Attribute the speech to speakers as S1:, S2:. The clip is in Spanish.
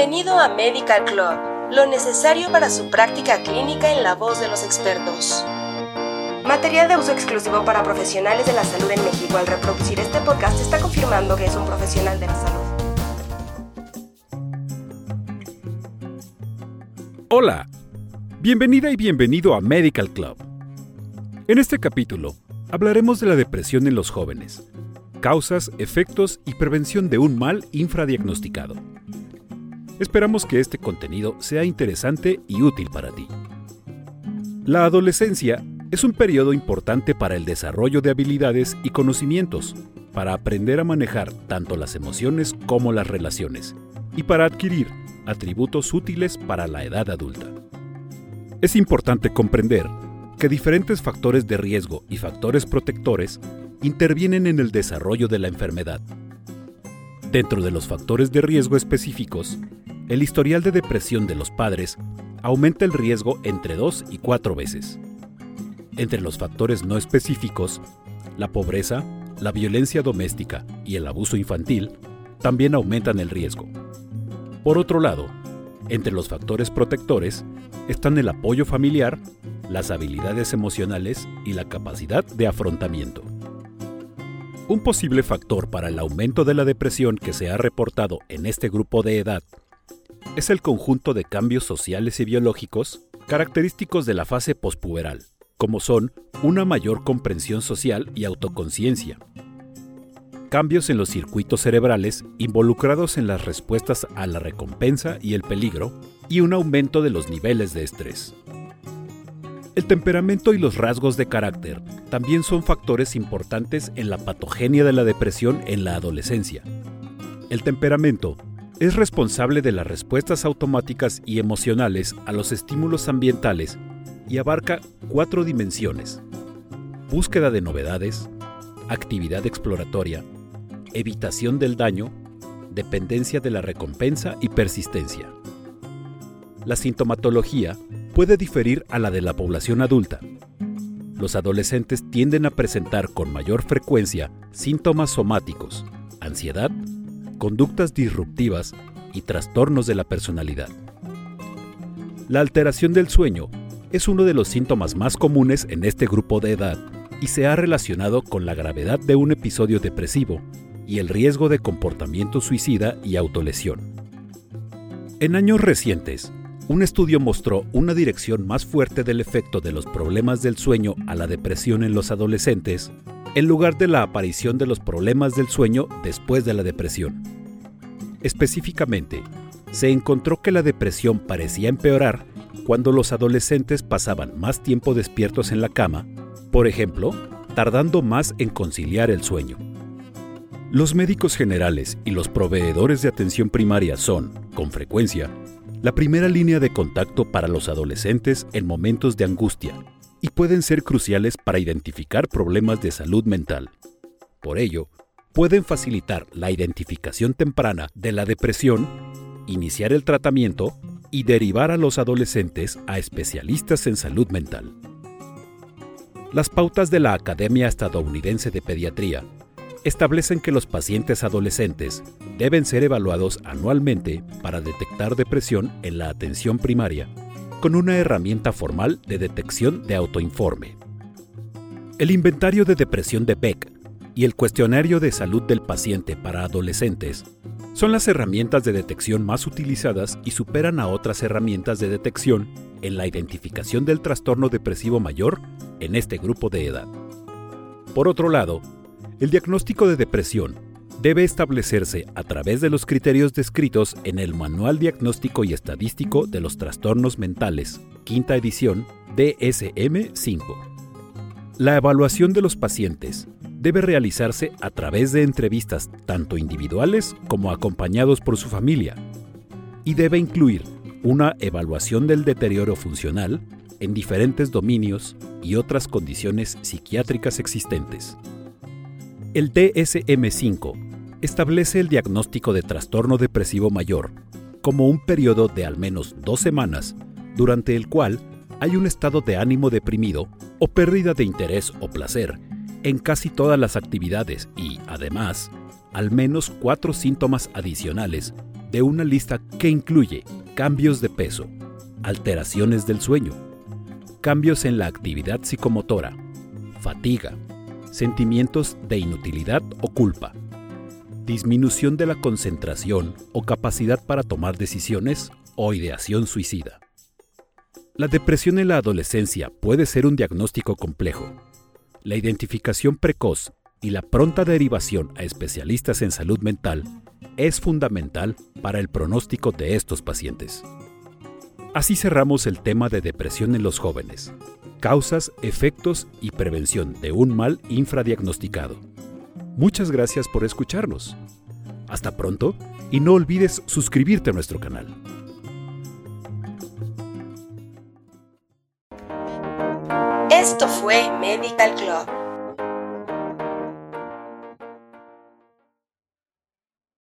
S1: Bienvenido a Medical Club, lo necesario para su práctica clínica en la voz de los expertos. Material de uso exclusivo para profesionales de la salud en México. Al reproducir este podcast está confirmando que es un profesional de la salud.
S2: Hola, bienvenida y bienvenido a Medical Club. En este capítulo hablaremos de la depresión en los jóvenes, causas, efectos y prevención de un mal infradiagnosticado. Esperamos que este contenido sea interesante y útil para ti. La adolescencia es un periodo importante para el desarrollo de habilidades y conocimientos, para aprender a manejar tanto las emociones como las relaciones, y para adquirir atributos útiles para la edad adulta. Es importante comprender que diferentes factores de riesgo y factores protectores intervienen en el desarrollo de la enfermedad. Dentro de los factores de riesgo específicos, el historial de depresión de los padres aumenta el riesgo entre dos y cuatro veces. Entre los factores no específicos, la pobreza, la violencia doméstica y el abuso infantil también aumentan el riesgo. Por otro lado, entre los factores protectores están el apoyo familiar, las habilidades emocionales y la capacidad de afrontamiento. Un posible factor para el aumento de la depresión que se ha reportado en este grupo de edad es el conjunto de cambios sociales y biológicos característicos de la fase pospuberal, como son una mayor comprensión social y autoconciencia, cambios en los circuitos cerebrales involucrados en las respuestas a la recompensa y el peligro, y un aumento de los niveles de estrés. El temperamento y los rasgos de carácter también son factores importantes en la patogenia de la depresión en la adolescencia. El temperamento es responsable de las respuestas automáticas y emocionales a los estímulos ambientales y abarca cuatro dimensiones. Búsqueda de novedades, actividad exploratoria, evitación del daño, dependencia de la recompensa y persistencia. La sintomatología puede diferir a la de la población adulta. Los adolescentes tienden a presentar con mayor frecuencia síntomas somáticos, ansiedad, conductas disruptivas y trastornos de la personalidad. La alteración del sueño es uno de los síntomas más comunes en este grupo de edad y se ha relacionado con la gravedad de un episodio depresivo y el riesgo de comportamiento suicida y autolesión. En años recientes, un estudio mostró una dirección más fuerte del efecto de los problemas del sueño a la depresión en los adolescentes en lugar de la aparición de los problemas del sueño después de la depresión. Específicamente, se encontró que la depresión parecía empeorar cuando los adolescentes pasaban más tiempo despiertos en la cama, por ejemplo, tardando más en conciliar el sueño. Los médicos generales y los proveedores de atención primaria son, con frecuencia, la primera línea de contacto para los adolescentes en momentos de angustia pueden ser cruciales para identificar problemas de salud mental. Por ello, pueden facilitar la identificación temprana de la depresión, iniciar el tratamiento y derivar a los adolescentes a especialistas en salud mental. Las pautas de la Academia Estadounidense de Pediatría establecen que los pacientes adolescentes deben ser evaluados anualmente para detectar depresión en la atención primaria con una herramienta formal de detección de autoinforme. El inventario de depresión de Beck y el cuestionario de salud del paciente para adolescentes son las herramientas de detección más utilizadas y superan a otras herramientas de detección en la identificación del trastorno depresivo mayor en este grupo de edad. Por otro lado, el diagnóstico de depresión debe establecerse a través de los criterios descritos en el Manual Diagnóstico y Estadístico de los Trastornos Mentales, quinta edición, DSM-5. La evaluación de los pacientes debe realizarse a través de entrevistas tanto individuales como acompañados por su familia y debe incluir una evaluación del deterioro funcional en diferentes dominios y otras condiciones psiquiátricas existentes. El DSM-5 establece el diagnóstico de trastorno depresivo mayor como un periodo de al menos dos semanas durante el cual hay un estado de ánimo deprimido o pérdida de interés o placer en casi todas las actividades y, además, al menos cuatro síntomas adicionales de una lista que incluye cambios de peso, alteraciones del sueño, cambios en la actividad psicomotora, fatiga, sentimientos de inutilidad o culpa, disminución de la concentración o capacidad para tomar decisiones o ideación suicida. La depresión en la adolescencia puede ser un diagnóstico complejo. La identificación precoz y la pronta derivación a especialistas en salud mental es fundamental para el pronóstico de estos pacientes. Así cerramos el tema de depresión en los jóvenes, causas, efectos y prevención de un mal infradiagnosticado. Muchas gracias por escucharnos. Hasta pronto y no olvides suscribirte a nuestro canal.
S1: Esto fue Medical Club